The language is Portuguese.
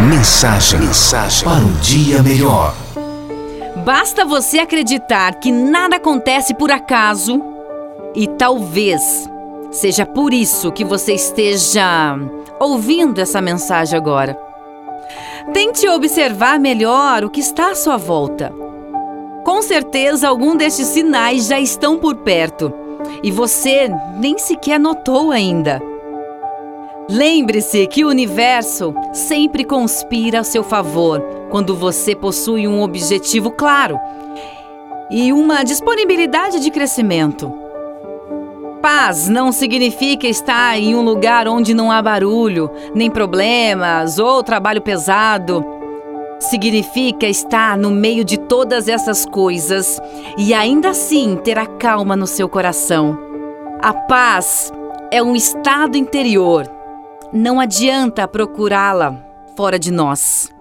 Mensagem, mensagem para um dia melhor. Basta você acreditar que nada acontece por acaso e talvez seja por isso que você esteja ouvindo essa mensagem agora. Tente observar melhor o que está à sua volta. Com certeza, algum destes sinais já estão por perto e você nem sequer notou ainda. Lembre-se que o universo sempre conspira a seu favor quando você possui um objetivo claro e uma disponibilidade de crescimento. Paz não significa estar em um lugar onde não há barulho, nem problemas ou trabalho pesado. Significa estar no meio de todas essas coisas e ainda assim ter a calma no seu coração. A paz é um estado interior não adianta procurá-la fora de nós.